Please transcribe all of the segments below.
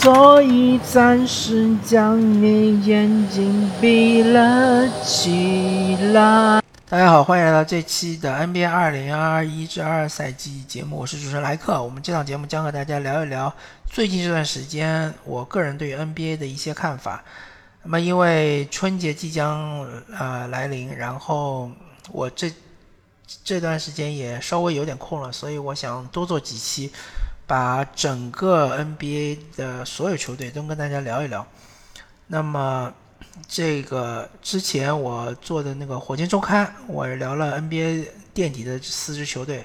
所以暂时将你眼睛闭了起来。大家好，欢迎来到这期的 NBA 二零二一至二赛季节目，我是主持人莱克。我们这档节目将和大家聊一聊最近这段时间我个人对于 NBA 的一些看法。那么，因为春节即将呃来临，然后我这这段时间也稍微有点空了，所以我想多做几期。把整个 NBA 的所有球队都跟大家聊一聊。那么，这个之前我做的那个火箭周刊，我聊了 NBA 垫底的四支球队，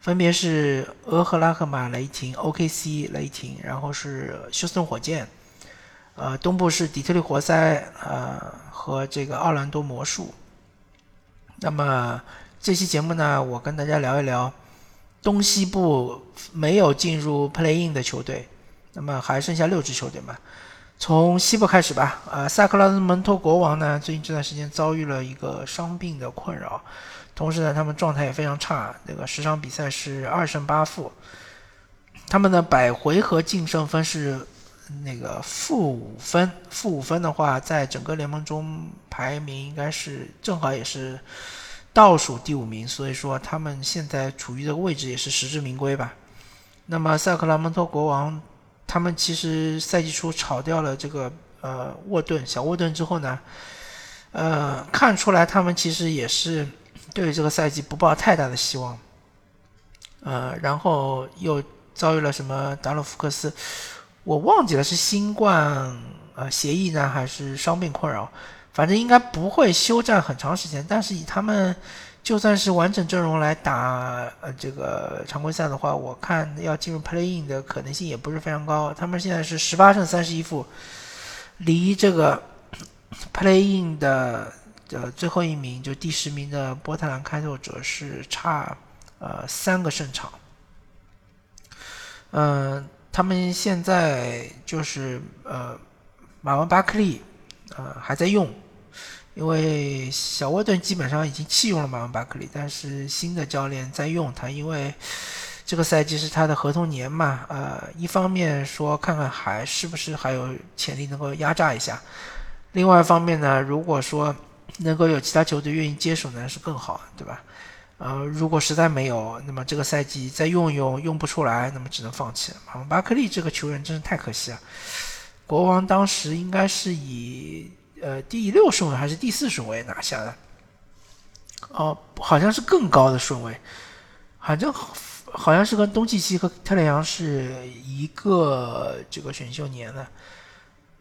分别是俄克拉荷马雷霆、OKC 雷霆，然后是休斯顿火箭，呃，东部是底特律活塞，呃，和这个奥兰多魔术。那么这期节目呢，我跟大家聊一聊。东西部没有进入 Play-in 的球队，那么还剩下六支球队嘛？从西部开始吧。呃，萨克拉门托国王呢，最近这段时间遭遇了一个伤病的困扰，同时呢，他们状态也非常差。那个十场比赛是二胜八负，他们的百回合净胜分是那个负五分。负五分的话，在整个联盟中排名应该是正好也是。倒数第五名，所以说他们现在处于这个位置也是实至名归吧。那么萨克拉门托国王，他们其实赛季初炒掉了这个呃沃顿小沃顿之后呢，呃看出来他们其实也是对这个赛季不抱太大的希望。呃，然后又遭遇了什么达洛福克斯，我忘记了是新冠呃协议呢还是伤病困扰。反正应该不会休战很长时间，但是以他们就算是完整阵容来打呃这个常规赛的话，我看要进入 playing 的可能性也不是非常高。他们现在是十八胜三十一负，离这个 playing 的呃最后一名就第十名的波特兰开拓者是差呃三个胜场。嗯，他们现在就是呃马文巴克利呃还在用。因为小沃顿基本上已经弃用了马文巴克利，但是新的教练在用他，因为这个赛季是他的合同年嘛。呃，一方面说看看还是不是还有潜力能够压榨一下，另外一方面呢，如果说能够有其他球队愿意接手呢，是更好，对吧？呃，如果实在没有，那么这个赛季再用用用不出来，那么只能放弃了。马文巴克利这个球员真是太可惜了。国王当时应该是以。呃，第六顺位还是第四顺位拿下的？哦，好像是更高的顺位，反正好像是跟东契奇和特雷杨是一个这个选秀年的。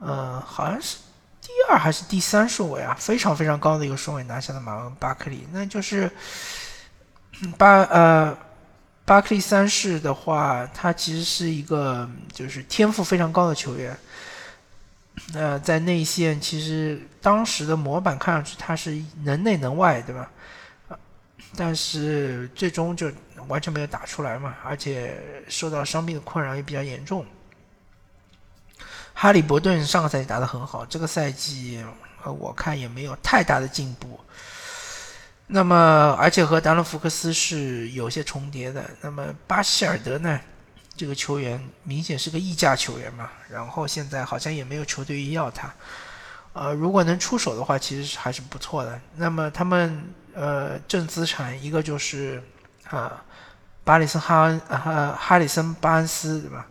嗯，好像是第二还是第三顺位啊？非常非常高的一个顺位拿下的马文巴克利，那就是巴呃巴克利三世的话，他其实是一个就是天赋非常高的球员。那在内线，其实当时的模板看上去他是能内能外，对吧？但是最终就完全没有打出来嘛，而且受到伤病的困扰也比较严重。哈利伯顿上个赛季打得很好，这个赛季我看也没有太大的进步。那么，而且和达伦福克斯是有些重叠的。那么巴希尔德呢？这个球员明显是个溢价球员嘛，然后现在好像也没有球队要他，呃，如果能出手的话，其实还是不错的。那么他们呃正资产一个就是啊巴里森哈恩哈哈里森巴恩斯对吧？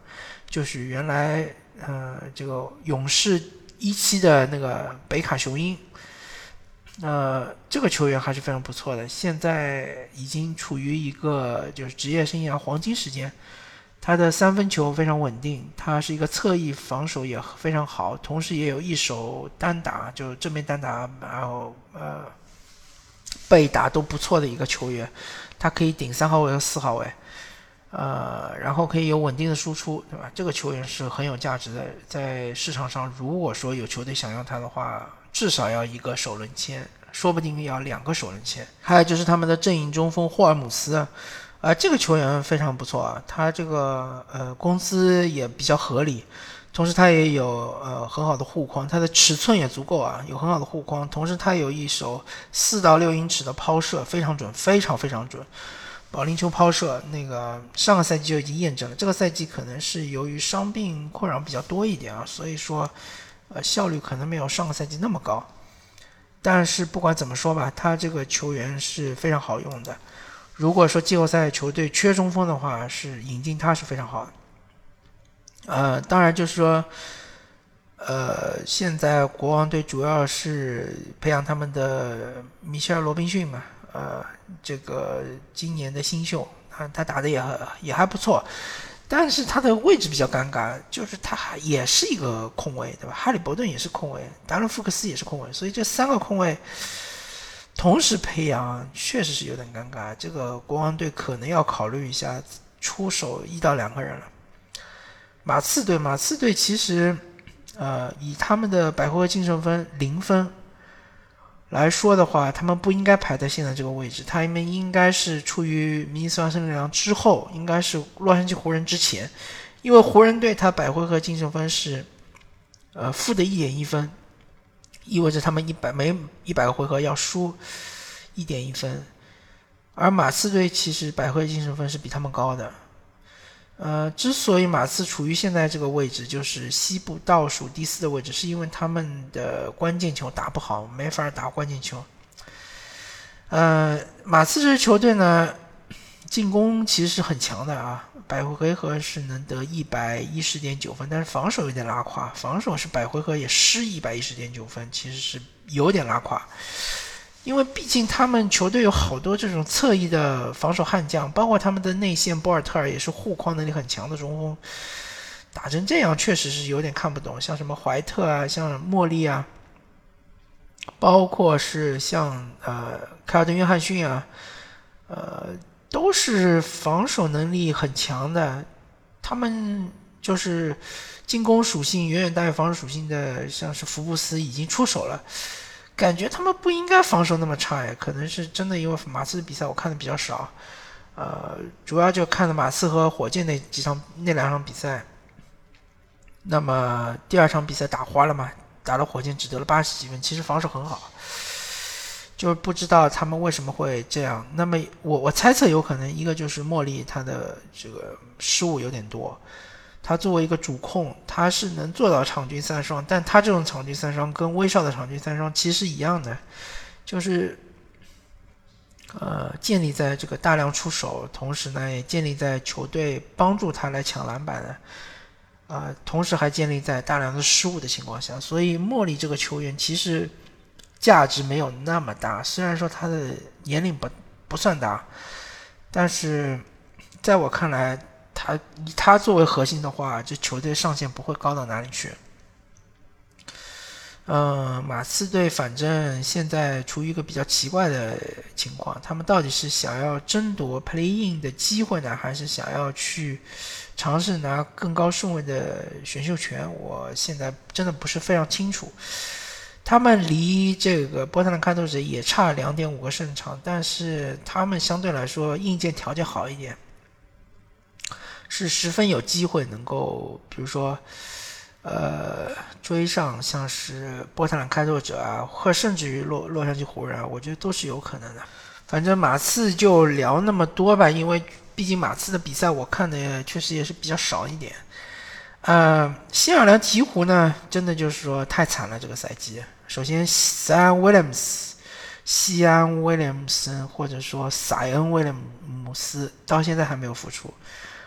就是原来呃这个勇士一期的那个北卡雄鹰，呃这个球员还是非常不错的，现在已经处于一个就是职业生涯黄金时间。他的三分球非常稳定，他是一个侧翼防守也非常好，同时也有一手单打，就正面单打，然后呃背打都不错的一个球员。他可以顶三号位和四号位，呃，然后可以有稳定的输出，对吧？这个球员是很有价值的，在市场上，如果说有球队想要他的话，至少要一个首轮签，说不定要两个首轮签。还有就是他们的阵营中锋霍尔姆斯。啊，这个球员非常不错啊，他这个呃工资也比较合理，同时他也有呃很好的护框，他的尺寸也足够啊，有很好的护框，同时他有一手四到六英尺的抛射，非常准，非常非常准。保龄球抛射，那个上个赛季就已经验证了，这个赛季可能是由于伤病困扰比较多一点啊，所以说，呃，效率可能没有上个赛季那么高。但是不管怎么说吧，他这个球员是非常好用的。如果说季后赛球队缺中锋的话，是引进他是非常好的。呃，当然就是说，呃，现在国王队主要是培养他们的米切尔·罗宾逊嘛，呃，这个今年的新秀，他他打的也也还不错。但是他的位置比较尴尬，就是他还也是一个空位，对吧？哈利伯顿也是空位，达伦福克斯也是空位，所以这三个空位同时培养，确实是有点尴尬。这个国王队可能要考虑一下，出手一到两个人了。马刺队，马刺队其实，呃，以他们的百回合净胜分零分。来说的话，他们不应该排在现在这个位置，他们应该是处于明尼苏达森林狼之后，应该是洛杉矶湖人之前，因为湖人队他百回合净胜分是，呃负的一点一分，意味着他们一百每一百个回合要输一点一分，而马刺队其实百回合净胜分是比他们高的。呃，之所以马刺处于现在这个位置，就是西部倒数第四的位置，是因为他们的关键球打不好，没法打关键球。呃，马刺这支球队呢，进攻其实是很强的啊，百回合是能得一百一十点九分，但是防守有点拉胯，防守是百回合也失一百一十点九分，其实是有点拉胯。因为毕竟他们球队有好多这种侧翼的防守悍将，包括他们的内线博尔特尔也是护框能力很强的中锋，打成这样确实是有点看不懂。像什么怀特啊，像莫利啊，包括是像呃凯尔顿约翰逊啊，呃都是防守能力很强的，他们就是进攻属性远远大于防守属性的，像是福布斯已经出手了。感觉他们不应该防守那么差呀，可能是真的因为马刺的比赛我看的比较少，呃，主要就看了马刺和火箭那几场那两场比赛。那么第二场比赛打花了嘛，打了火箭只得了八十几分，其实防守很好，就是不知道他们为什么会这样。那么我我猜测有可能一个就是茉莉他的这个失误有点多。他作为一个主控，他是能做到场均三双，但他这种场均三双跟威少的场均三双其实一样的，就是，呃，建立在这个大量出手，同时呢也建立在球队帮助他来抢篮板的，啊，同时还建立在大量的失误的情况下，所以莫莉这个球员其实价值没有那么大，虽然说他的年龄不不算大，但是在我看来。他以他作为核心的话，这球队上限不会高到哪里去。嗯，马刺队反正现在处于一个比较奇怪的情况，他们到底是想要争夺 Play In 的机会呢，还是想要去尝试拿更高顺位的选秀权？我现在真的不是非常清楚。他们离这个波特兰开拓者也差两点五个胜场，但是他们相对来说硬件条件好一点。是十分有机会能够，比如说，呃，追上像是波特兰开拓者啊，或甚至于洛洛杉矶湖人啊，我觉得都是有可能的。反正马刺就聊那么多吧，因为毕竟马刺的比赛我看的确实也是比较少一点。呃，新奥尔良鹈鹕呢，真的就是说太惨了这个赛季。首先，塞恩威廉姆斯、西安威廉姆森或者说塞恩威廉姆斯到现在还没有复出。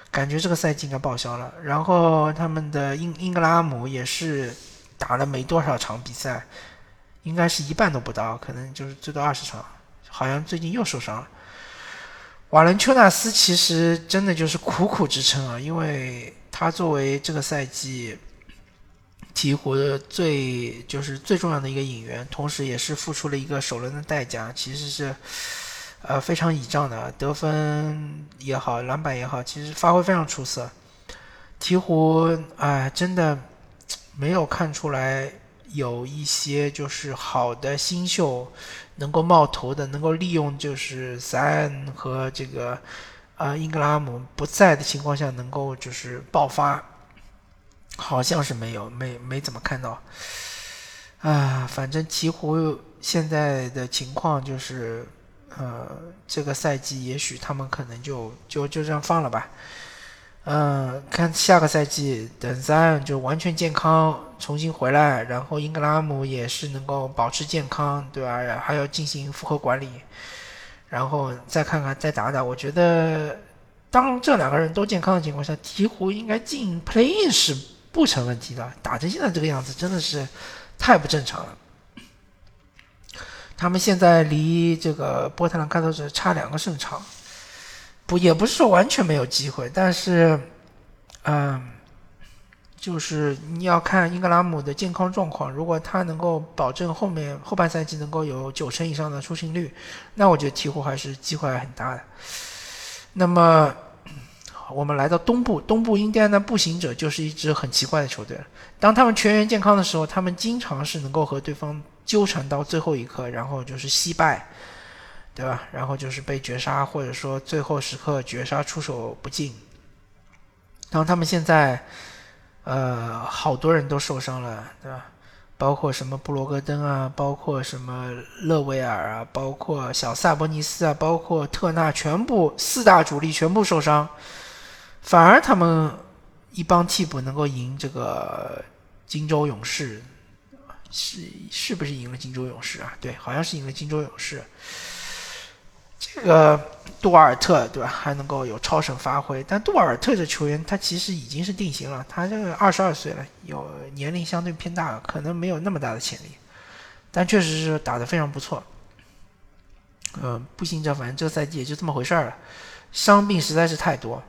感觉这个赛季应该报销了。然后他们的英英格拉姆也是打了没多少场比赛，应该是一半都不到，可能就是最多二十场。好像最近又受伤了。瓦伦丘纳斯其实真的就是苦苦支撑啊，因为他作为这个赛季鹈鹕的最就是最重要的一个引援，同时也是付出了一个首轮的代价，其实是。呃，非常倚仗的，得分也好，篮板也好，其实发挥非常出色。鹈鹕，哎，真的没有看出来有一些就是好的新秀能够冒头的，能够利用就是塞恩和这个啊英格拉姆不在的情况下能够就是爆发，好像是没有，没没怎么看到。啊，反正鹈鹕现在的情况就是。呃，这个赛季也许他们可能就就就这样放了吧。嗯，看下个赛季等三就完全健康重新回来，然后英格拉姆也是能够保持健康，对吧？还要进行复合管理，然后再看看再打打。我觉得当这两个人都健康的情况下，鹈鹕应该进 play in 是不成问题的。打成现在这个样子，真的是太不正常了。他们现在离这个波特兰开拓者差两个胜场。不，也不是说完全没有机会，但是，嗯，就是你要看英格拉姆的健康状况。如果他能够保证后面后半赛季能够有九成以上的出勤率，那我觉得鹈鹕还是机会很大的。那么，我们来到东部，东部印第安纳步行者就是一支很奇怪的球队。当他们全员健康的时候，他们经常是能够和对方纠缠到最后一刻，然后就是惜败。对吧？然后就是被绝杀，或者说最后时刻绝杀出手不进。然后他们现在，呃，好多人都受伤了，对吧？包括什么布罗格登啊，包括什么勒维尔啊，包括小萨博尼斯啊，包括特纳，全部四大主力全部受伤。反而他们一帮替补能够赢这个金州勇士，是是不是赢了金州勇士啊？对，好像是赢了金州勇士。这个杜瓦尔特对吧，还能够有超神发挥，但杜瓦尔特这球员他其实已经是定型了，他这个二十二岁了，有年龄相对偏大，可能没有那么大的潜力，但确实是打得非常不错。嗯，步行者反正这个赛季也就这么回事儿了，伤病实在是太多。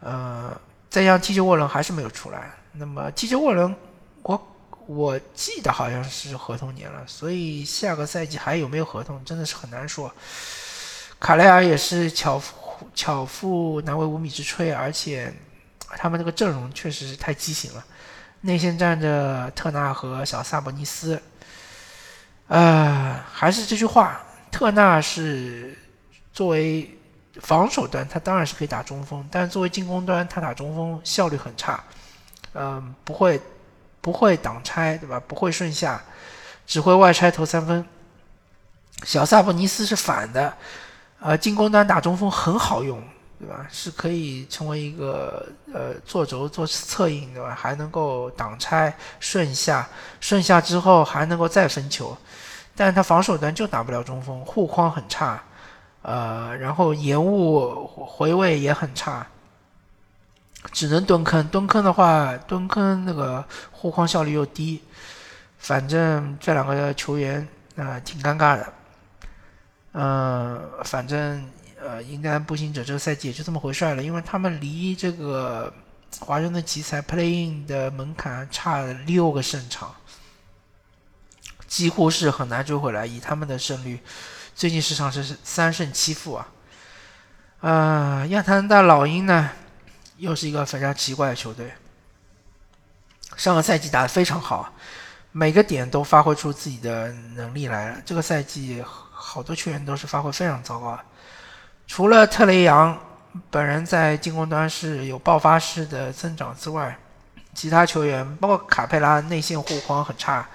呃，再加上 TJ 沃伦还是没有出来，那么 TJ 沃伦，我我记得好像是合同年了，所以下个赛季还有没有合同，真的是很难说。卡莱尔也是巧巧妇难为无米之炊，而且他们这个阵容确实是太畸形了。内线站着特纳和小萨博尼斯，呃，还是这句话，特纳是作为防守端，他当然是可以打中锋，但作为进攻端，他打中锋效率很差，嗯，不会不会挡拆，对吧？不会顺下，只会外拆投三分。小萨博尼斯是反的。呃，进攻端打中锋很好用，对吧？是可以成为一个呃做轴做策应，对吧？还能够挡拆顺下，顺下之后还能够再分球，但他防守端就打不了中锋，护框很差，呃，然后延误回位也很差，只能蹲坑，蹲坑的话，蹲坑那个护框效率又低，反正这两个球员啊挺尴尬的。嗯，反正呃，应该步行者这个赛季也就这么回事了，因为他们离这个华盛顿奇才 playing 的门槛差六个胜场，几乎是很难追回来。以他们的胜率，最近市场是三胜七负啊。啊，亚特兰大老鹰呢，又是一个非常奇怪的球队。上个赛季打得非常好，每个点都发挥出自己的能力来了。这个赛季。好多球员都是发挥非常糟糕，除了特雷杨本人在进攻端是有爆发式的增长之外，其他球员包括卡佩拉内线护框很差，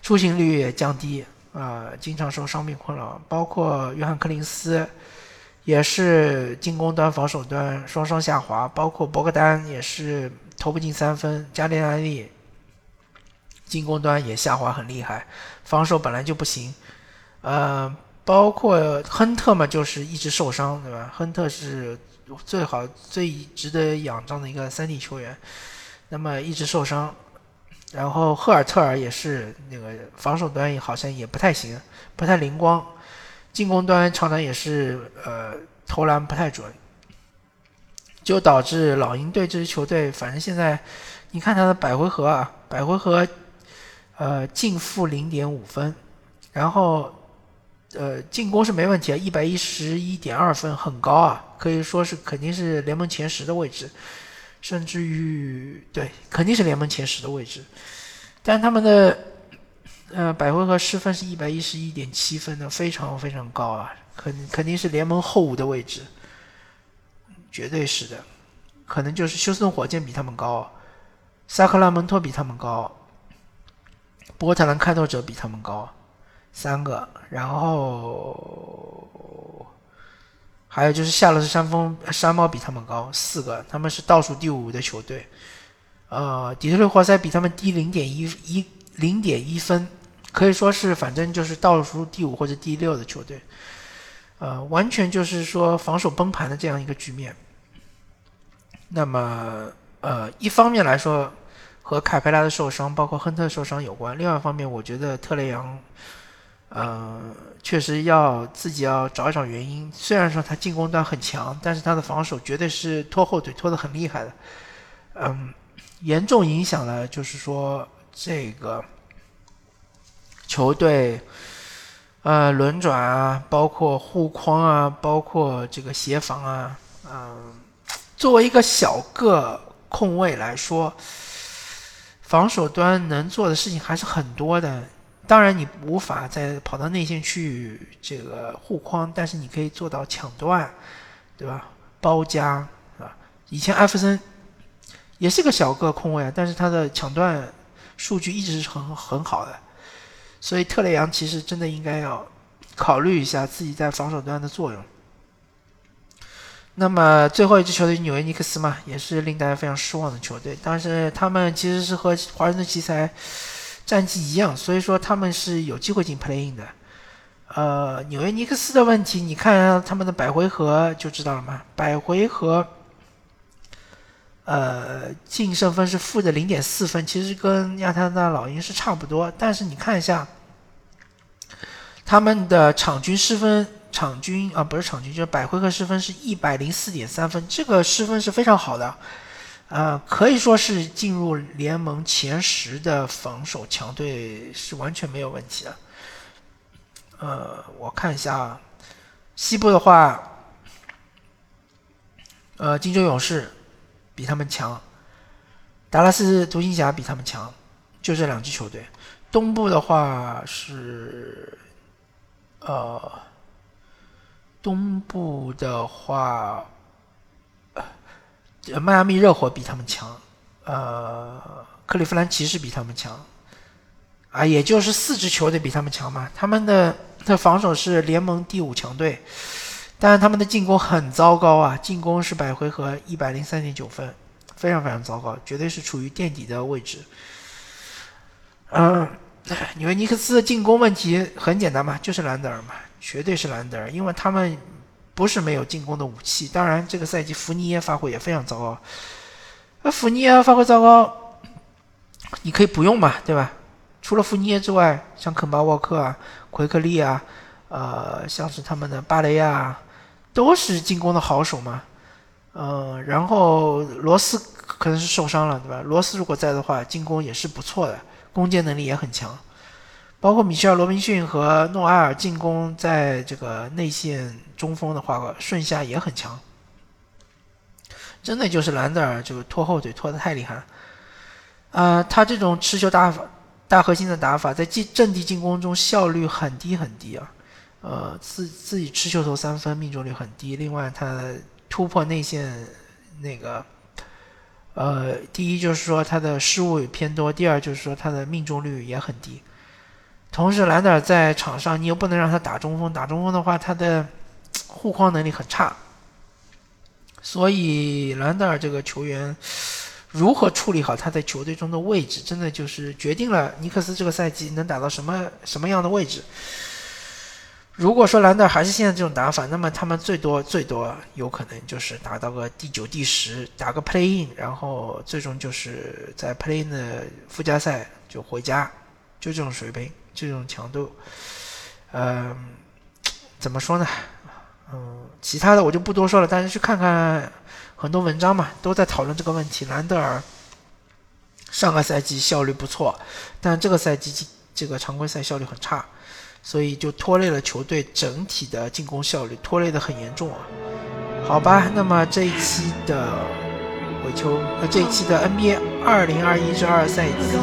出勤率也降低，啊，经常受伤病困扰。包括约翰克林斯也是进攻端、防守端双双下滑，包括博格丹也是投不进三分，加利安利进攻端也下滑很厉害，防守本来就不行，呃。包括亨特嘛，就是一直受伤，对吧？亨特是最好、最值得仰仗的一个三 D 球员，那么一直受伤。然后赫尔特尔也是那个防守端也好像也不太行，不太灵光，进攻端常常也是呃投篮不太准，就导致老鹰队这支球队，反正现在你看他的百回合啊，百回合呃净负零点五分，然后。呃，进攻是没问题啊，一百一十一点二分，很高啊，可以说是肯定是联盟前十的位置，甚至于对，肯定是联盟前十的位置。但他们的呃百回合失分是一百一十一点七分的，非常非常高啊，肯肯定是联盟后五的位置，绝对是的。可能就是休斯顿火箭比他们高，萨克拉门托比他们高，波特兰开拓者比他们高。三个，然后还有就是夏洛特山峰山猫比他们高四个，他们是倒数第五的球队。呃，底特律活塞比他们低零点一一零点一分，可以说是反正就是倒数第五或者第六的球队。呃，完全就是说防守崩盘的这样一个局面。那么，呃，一方面来说和凯佩拉的受伤，包括亨特受伤有关；另外一方面，我觉得特雷杨，呃，确实要自己要找一找原因。虽然说他进攻端很强，但是他的防守绝对是拖后腿拖得很厉害的，嗯，严重影响了就是说这个球队。呃，轮转啊，包括护框啊，包括这个协防啊，嗯，作为一个小个控卫来说，防守端能做的事情还是很多的。当然，你无法再跑到内线去这个护框，但是你可以做到抢断，对吧？包夹啊，以前艾弗森也是个小个控卫啊，但是他的抢断数据一直是很很好的。所以特雷杨其实真的应该要考虑一下自己在防守端的作用。那么最后一支球队纽约尼克斯嘛，也是令大家非常失望的球队。但是他们其实是和华盛顿奇才战绩一样，所以说他们是有机会进 play-in 的。呃，纽约尼克斯的问题，你看他们的百回合就知道了嘛，百回合。呃，净胜分是负的零点四分，其实跟亚特兰大老鹰是差不多。但是你看一下，他们的场均失分，场均啊不是场均，就是百回合失分是一百零四点三分，这个失分是非常好的，啊，可以说是进入联盟前十的防守强队是完全没有问题的。呃，我看一下啊，西部的话，呃，金州勇士。比他们强，达拉斯独行侠比他们强，就这两支球队。东部的话是，呃，东部的话，迈阿密热火比他们强，呃，克利夫兰骑士比他们强，啊，也就是四支球队比他们强嘛。他们的的防守是联盟第五强队。但是他们的进攻很糟糕啊！进攻是百回合一百零三点九分，非常非常糟糕，绝对是处于垫底的位置。嗯，纽约尼克斯的进攻问题很简单嘛，就是兰德尔嘛，绝对是兰德尔，因为他们不是没有进攻的武器。当然，这个赛季福尼耶发挥也非常糟糕。那福尼耶发挥糟糕，你可以不用嘛，对吧？除了福尼耶之外，像肯巴沃克啊、奎克利啊，呃，像是他们的巴雷亚。都是进攻的好手嘛，嗯，然后罗斯可能是受伤了，对吧？罗斯如果在的话，进攻也是不错的，攻坚能力也很强。包括米切尔·罗宾逊和诺埃尔进攻，在这个内线中锋的话，顺下也很强。真的就是兰德尔就拖后腿拖得太厉害了，啊，他这种持球打法、大核心的打法，在进阵地进攻中效率很低很低啊。呃，自自己持球投三分命中率很低。另外，他突破内线那个，呃，第一就是说他的失误也偏多，第二就是说他的命中率也很低。同时，兰德尔在场上你又不能让他打中锋，打中锋的话他的护框能力很差。所以，兰德尔这个球员如何处理好他在球队中的位置，真的就是决定了尼克斯这个赛季能打到什么什么样的位置。如果说兰德尔还是现在这种打法，那么他们最多最多有可能就是打到个第九、第十，打个 play in，然后最终就是在 play in 的附加赛就回家，就这种水平，这种强度，嗯，怎么说呢？嗯，其他的我就不多说了，大家去看看很多文章嘛，都在讨论这个问题。兰德尔上个赛季效率不错，但这个赛季这个常规赛效率很差。所以就拖累了球队整体的进攻效率，拖累的很严重啊。好吧，那么这一期的伪球呃这一期的 NBA 二零二一至二赛季的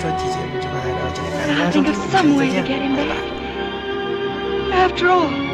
专题节目就跟大家聊到这里，感谢大家收听，再见，拜拜。After all,